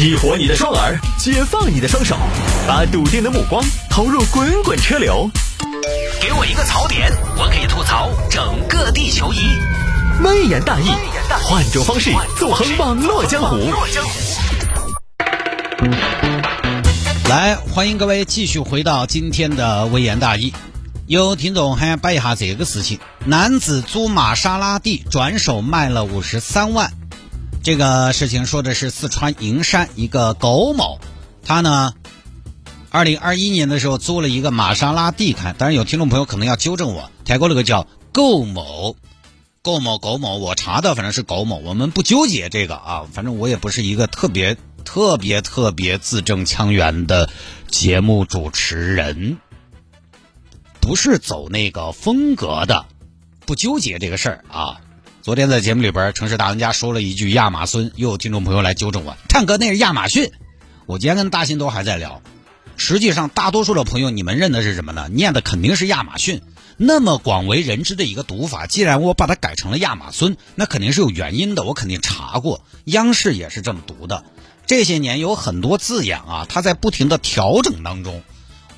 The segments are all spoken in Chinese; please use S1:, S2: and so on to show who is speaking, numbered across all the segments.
S1: 激活你的双耳，解放你的双手，把笃定的目光投入滚滚车流。给我一个槽点，我可以吐槽整个地球仪。微言大义，换种方式纵横网络江湖。
S2: 来，欢迎各位继续回到今天的微言大义。有听众还摆一下这个事情：男子租玛莎拉蒂转手卖了五十三万。这个事情说的是四川营山一个苟某，他呢，二零二一年的时候租了一个玛莎拉蒂开。当然有听众朋友可能要纠正我，泰国那个叫苟某，苟某苟某，我查的反正是苟某，我们不纠结这个啊。反正我也不是一个特别特别特别字正腔圆的节目主持人，不是走那个风格的，不纠结这个事儿啊。昨天在节目里边，城市大玩家说了一句亚马孙，又有听众朋友来纠正我，唱歌那是亚马逊。我今天跟大新都还在聊，实际上大多数的朋友你们认的是什么呢？念的肯定是亚马逊。那么广为人知的一个读法，既然我把它改成了亚马孙，那肯定是有原因的。我肯定查过，央视也是这么读的。这些年有很多字眼啊，它在不停的调整当中，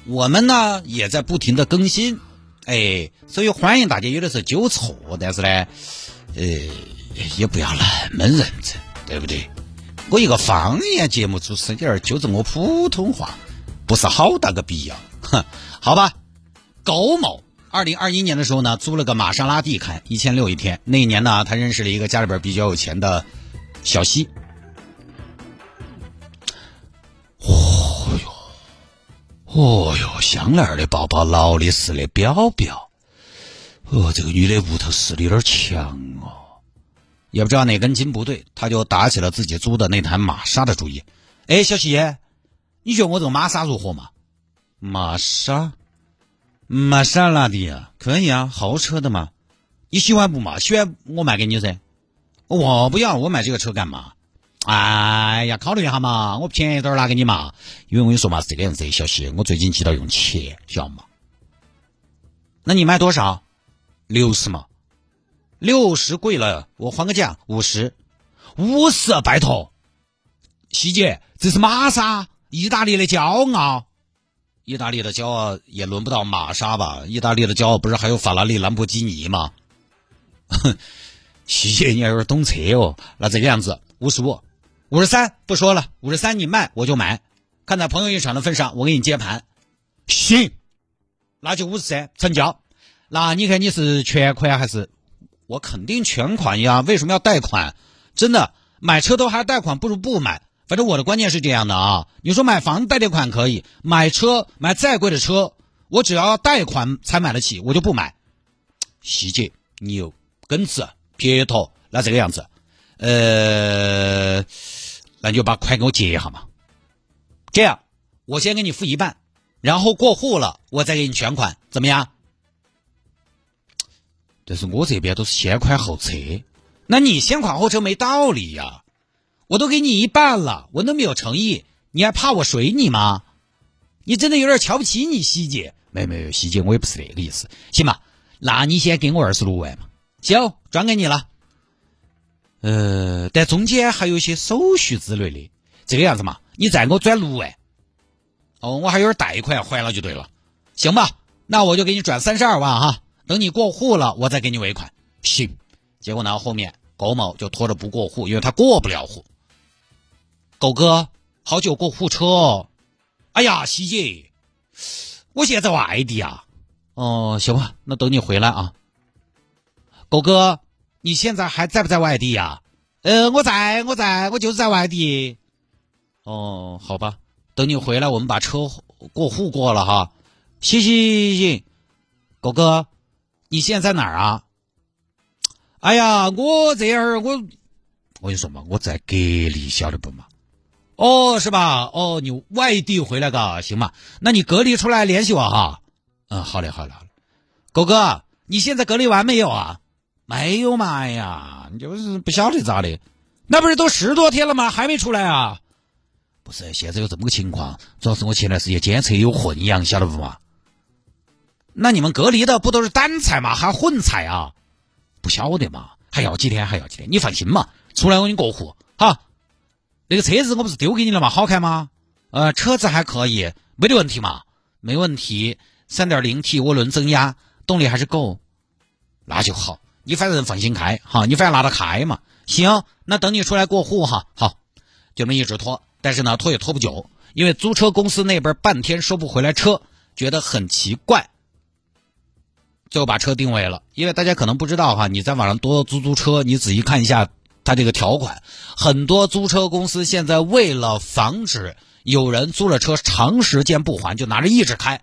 S2: 我们呢也在不停的更新。哎，所以欢迎大家有的时候纠错，但是呢。呃，也不要那么认真，对不对？我一个方言节目主持人，纠正我普通话，不是好大个必要。哼，好吧。苟某二零二一年的时候呢，租了个玛莎拉蒂开，一千六一天。那一年呢，他认识了一个家里边比较有钱的小西。哦哟，哦哟，香奈儿的包包，劳力士的表表。哦，这个女的屋头势力有点强哦，也不知道哪根筋不对，他就打起了自己租的那台玛莎的主意。哎，小西，你觉得我这个玛莎如何嘛？玛莎，玛莎拉蒂啊，可以啊，豪车的嘛。你喜欢不嘛？喜欢我卖给你噻。我不要，我买这个车干嘛？哎呀，考虑一下嘛，我便宜点拿给你嘛。因为我跟你说嘛，是这个样子，小西，我最近急到用钱，晓得嘛？那你卖多少？六十嘛，六十贵了，我还个价，五十，五十，拜托，希姐，这是玛莎，意大利的骄傲，意大利的骄傲也轮不到玛莎吧？意大利的骄傲不是还有法拉利、兰博基尼吗？哼，希姐，你有点懂车哦。那这个样子，五十五，五十三，不说了，五十三你卖我就买，看在朋友一场的份上，我给你接盘，行，那就五十三，成交。那你看你是全款还是？我肯定全款呀，为什么要贷款？真的买车都还贷款，不如不买。反正我的观念是这样的啊。你说买房贷贷款可以，买车买再贵的车，我只要贷款才买得起，我就不买。细节你有根子撇头，那这个样子，呃，那你就把款给我结一下嘛。这样，我先给你付一半，然后过户了，我再给你全款，怎么样？但是我这边都是先款后车，那你先款后车没道理呀！我都给你一半了，我那么有诚意，你还怕我水你吗？你真的有点瞧不起你西姐？没没有，西姐我也不是那个意思。行吧，那你先给我二十六万嘛，行，转给你了。呃，但中间还有一些手续之类的，这个样子嘛，你再给我转六万。哦，我还有点贷款还了就对了，行吧？那我就给你转三十二万哈。等你过户了，我再给你尾款。行，结果呢，后面苟某就拖着不过户，因为他过不了户。狗哥，好久过户车哦。哎呀，西姐，我现在在外地啊。哦，行吧，那等你回来啊。狗哥，你现在还在不在外地呀？呃，我在，我在，我就是在外地。哦，好吧，等你回来，我们把车过户过了哈。行行行行，狗哥。你现在在哪儿啊？哎呀，我这儿我我跟你说嘛，我在隔离，晓得不嘛？哦，是吧？哦，你外地回来的，行嘛？那你隔离出来联系我哈。嗯，好嘞，好嘞，好嘞。狗哥，你现在隔离完没有啊？没有嘛？哎呀，你就是不晓得咋的？那不是都十多天了吗？还没出来啊？不是，现在有这么个情况，主要是我前段时间检测有混阳，晓得不嘛？那你们隔离的不都是单采吗？还混采啊？不晓得嘛？还要几天？还要几天？你放心嘛，出来我给你过户哈。那个车子我不是丢给你了吗？好看吗？呃，车子还可以，没得问题嘛，没问题。三点零 T 涡轮增压，动力还是够，那就好。你反正放心开，哈，你反正拿得开嘛。行，那等你出来过户哈，好，就这么一直拖，但是呢，拖也拖不久，因为租车公司那边半天收不回来车，觉得很奇怪，就把车定位了。因为大家可能不知道哈，你在网上多租租车，你仔细看一下它这个条款，很多租车公司现在为了防止有人租了车长时间不还，就拿着一直开，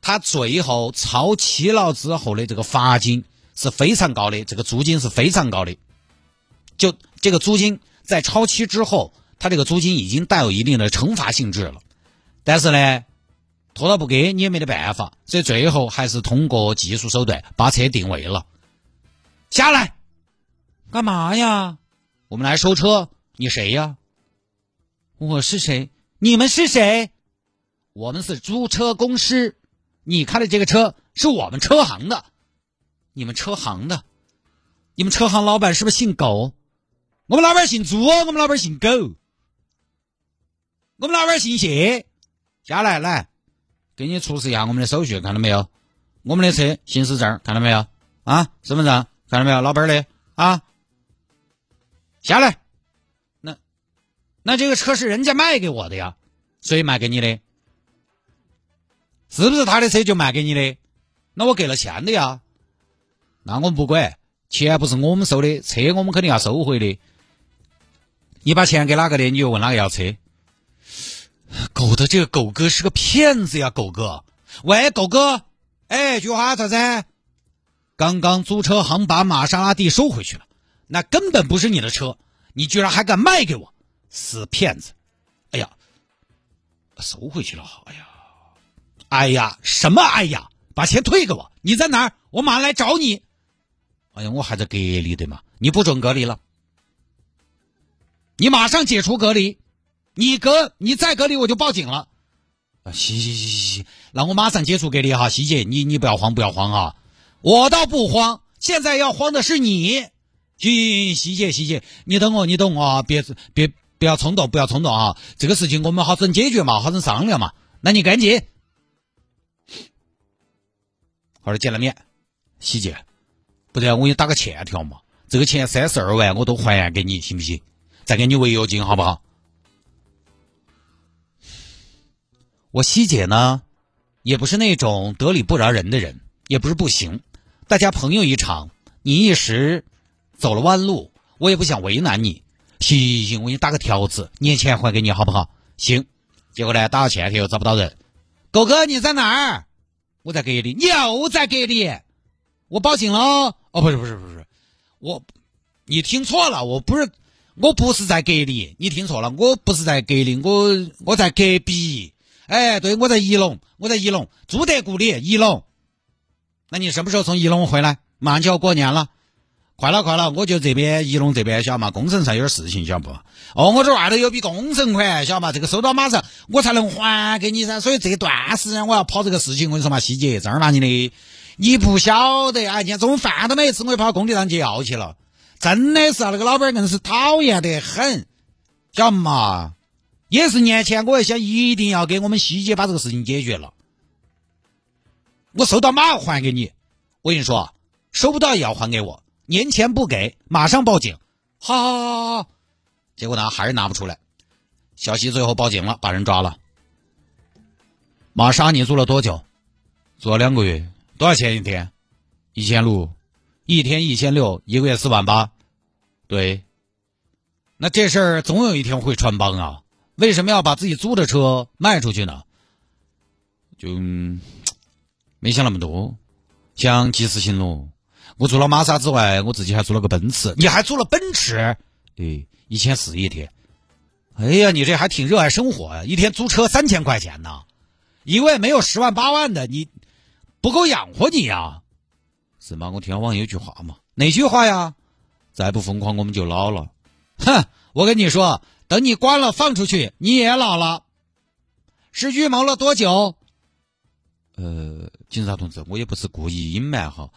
S2: 他最后超期了之后的这个罚金是非常高的，这个租金是非常高的。就这个租金在超期之后，他这个租金已经带有一定的惩罚性质了。但是呢，拖到不给你也没得办法，所以最后还是通过技术手段把车定位了。下来，干嘛呀？我们来收车。你谁呀？我是谁？你们是谁？我们是租车公司。你开的这个车是我们车行的。你们车行的？你们车行老板是不是姓狗？我们老板姓猪，我们老板姓狗，我们老板姓谢。下来，来，给你出示一下我们的手续，看到没有？我们的车行驶证看到没有？啊，身份证看到没有？老板的啊，下来。那那这个车是人家卖给我的呀，谁卖给你的？是不是他的车就卖给你的？那我给了钱的呀。那我们不管，钱不是我们收的，车我们肯定要收回的。你把钱给哪个的，你就问哪个要车。狗的这个狗哥是个骗子呀，狗哥。喂，狗哥，哎，菊花咋子？刚刚租车行把玛莎拉蒂收回去了，那根本不是你的车，你居然还敢卖给我，死骗子！哎呀，收回去了，哎呀，哎呀，什么哎呀？把钱退给我！你在哪儿？我马上来找你。哎呀，我还在隔离的嘛，你不准隔离了。你马上解除隔离，你隔你再隔离我就报警了。啊，行行行行行，那我马上解除隔离哈，西姐，你你不要慌不要慌啊，我倒不慌，现在要慌的是你。行，西姐西姐，你等我你等我啊，别别不要冲动不要冲动啊，这个事情我们好生解决嘛，好生商量嘛。那你赶紧，后儿见了面，西姐，不然我给你打个欠条嘛，这个钱三十二万我都还给你，行不行？再给你违约金好不好？我希姐呢，也不是那种得理不饶人的人，也不是不行。大家朋友一场，你一时走了弯路，我也不想为难你。行行行，我给你打个条子，年钱还给你好不好？行。结果呢，打了欠条又找不到人。狗哥你在哪儿？我在隔离，你又在隔离。我报警了。哦，不是不是不是，我你听错了，我不是。我不是在隔离，你听错了，我不是在隔离，我我在隔壁。哎，对，我在仪陇，我在仪陇，朱德故里，仪陇。那你什么时候从仪陇回来？马上就要过年了，快了快了，我就这边仪陇这边晓得嘛，工程上有点事情晓得不？哦，我这外头有笔工程款晓得嘛，这个收到马上我才能还给你噻，所以这段时间我要跑这个事情，我跟你说嘛，细节正儿八经的，你不晓得啊，今天中午饭都没吃，我就跑工地上去要去了。真的是啊，那个老板硬是讨厌得很，晓得嘛？也是年前我想一定要给我们西姐把这个事情解决了。我收到马还给你，我跟你说，收不到也要还给我。年前不给，马上报警。好，好，好，好好。结果呢，还是拿不出来。小西最后报警了，把人抓了。玛莎，你做了多久？做了两个月。多少钱一天？一千六。一天一千六，一个月四万八，对。那这事儿总有一天会穿帮啊！为什么要把自己租的车卖出去呢？就没想那么多，想及时行乐。我除了玛莎之外，我自己还租了个奔驰。你还租了奔驰？对，一千四一天。哎呀，你这还挺热爱生活啊！一天租车三千块钱呢，一个月没有十万八万的，你不够养活你呀！是吗？我听网友一句话嘛，哪句话呀？再不疯狂，我们就老了。哼！我跟你说，等你关了放出去，你也老了。是预谋了多久？呃，警察同志，我也不是故意隐瞒哈，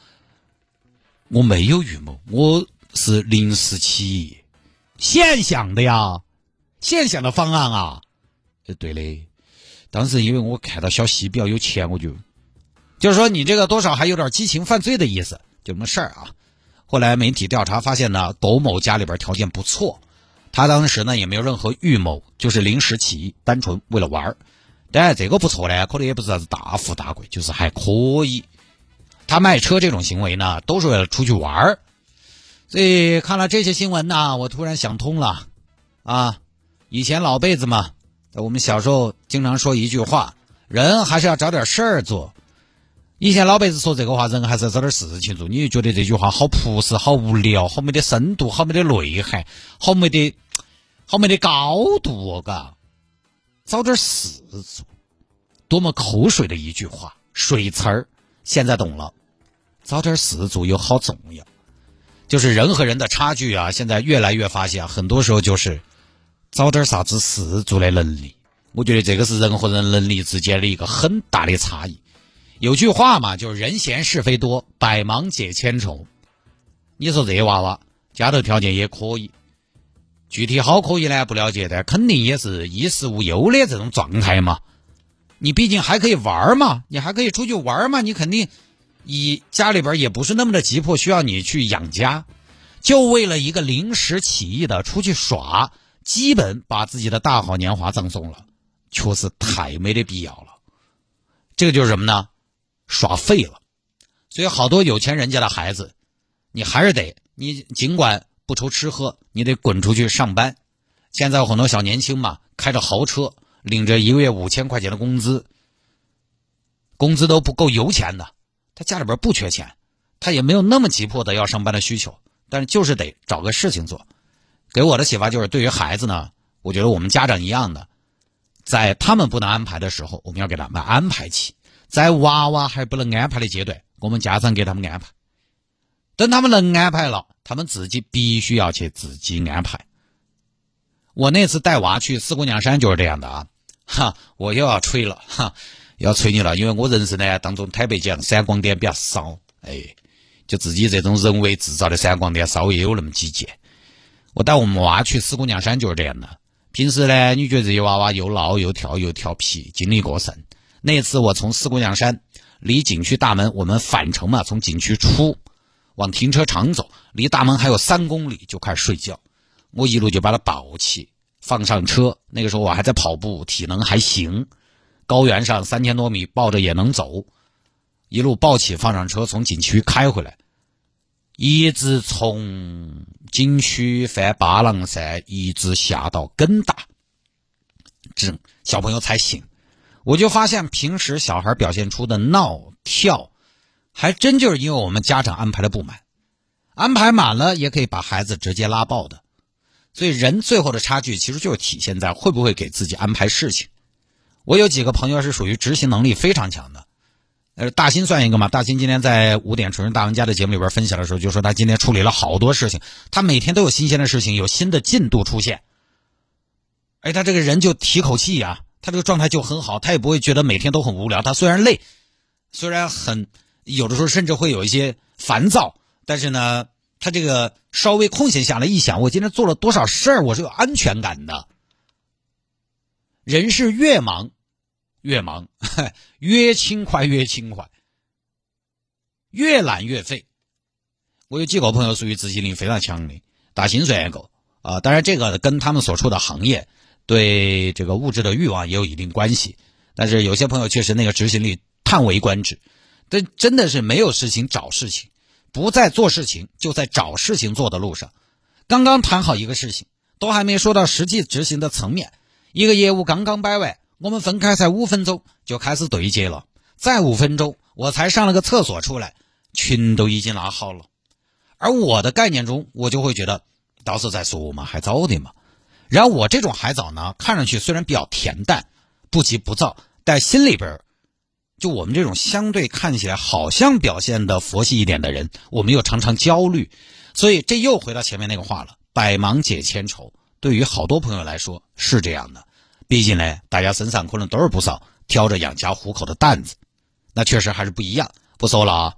S2: 我没有预谋，我是临时起意，现想的呀。现想的方案啊。呃，对的，当时因为我看到小西比较有钱，我就就是说你这个多少还有点激情犯罪的意思，就这么事儿啊。后来媒体调查发现呢，窦某家里边条件不错，他当时呢也没有任何预谋，就是临时起意，单纯为了玩儿。当然这个不错呢，可能也不是啥子大富大贵，就是还可以。他卖车这种行为呢，都是为了出去玩儿。所以看了这些新闻呢，我突然想通了，啊，以前老辈子嘛，我们小时候经常说一句话：人还是要找点事儿做。以前老辈子说这个话，人还是要找点事情做。你就觉得这句话好朴实、好无聊、好没得深度、好没得内涵、好没得、好没得高度，嘎。找点事做，多么口水的一句话，水词儿。现在懂了，找点事做又好重要。就是人和人的差距啊，现在越来越发现，很多时候就是找点啥子事做的能力。我觉得这个是人和人能力之间的一个很大的差异。有句话嘛，就是人闲是非多，百忙解千愁。你说这娃娃家头条件也可以，具体好可以呢不了解，的肯定也是衣食无忧的这种状态嘛。你毕竟还可以玩嘛，你还可以出去玩嘛，你肯定以家里边也不是那么的急迫，需要你去养家，就为了一个临时起意的出去耍，基本把自己的大好年华葬送了，确实太没得必要了。这个就是什么呢？耍废了，所以好多有钱人家的孩子，你还是得你尽管不愁吃喝，你得滚出去上班。现在有很多小年轻嘛，开着豪车，领着一个月五千块钱的工资，工资都不够油钱的。他家里边不缺钱，他也没有那么急迫的要上班的需求，但是就是得找个事情做。给我的启发就是，对于孩子呢，我觉得我们家长一样的，在他们不能安排的时候，我们要给他们安排起。在娃娃还不能安排的阶段，我们家长给他们安排；等他们能安排了，他们自己必须要去自己安排。我那次带娃去四姑娘山就是这样的啊，哈，我又要吹了，哈，要吹你了，因为我人生呢当中坦白讲闪光点比较少，哎，就自己这种人为制造的闪光点稍微有那么几件。我带我们娃去四姑娘山就是这样的，平时呢，你觉得这些娃娃又闹又跳又调皮，精力过剩。那次我从四姑娘山离景区大门，我们返程嘛，从景区出往停车场走，离大门还有三公里就开始睡觉。我一路就把他抱起，放上车。那个时候我还在跑步，体能还行。高原上三千多米，抱着也能走。一路抱起放上车，从景区开回来，一直从景区翻八郎山，一直下到耿大，这小朋友才醒。我就发现，平时小孩表现出的闹跳，还真就是因为我们家长安排的不满，安排满了也可以把孩子直接拉爆的。所以人最后的差距，其实就是体现在会不会给自己安排事情。我有几个朋友是属于执行能力非常强的，呃，大新算一个嘛。大新今天在五点纯人大玩家的节目里边分享的时候，就说他今天处理了好多事情，他每天都有新鲜的事情，有新的进度出现。哎，他这个人就提口气呀。他这个状态就很好，他也不会觉得每天都很无聊。他虽然累，虽然很有的时候甚至会有一些烦躁，但是呢，他这个稍微空闲下来一想，我今天做了多少事儿，我是有安全感的。人是越忙越忙，越轻快越轻快，越懒越废。我有几个朋友属于执行力非常强的，打薪水也够啊。当然，这个跟他们所处的行业。对这个物质的欲望也有一定关系，但是有些朋友确实那个执行力叹为观止，但真的是没有事情找事情，不在做事情就在找事情做的路上。刚刚谈好一个事情，都还没说到实际执行的层面，一个业务刚刚摆完，我们分开才五分钟就开始对接了，再五分钟我才上了个厕所出来，群都已经拉好了。而我的概念中，我就会觉得到时候再说嘛，还早的嘛。然后我这种海藻呢，看上去虽然比较恬淡，不急不躁，但心里边就我们这种相对看起来好像表现的佛系一点的人，我们又常常焦虑，所以这又回到前面那个话了：百忙解千愁。对于好多朋友来说是这样的，毕竟呢，大家身上可能都是不少挑着养家糊口的担子，那确实还是不一样。不说了啊，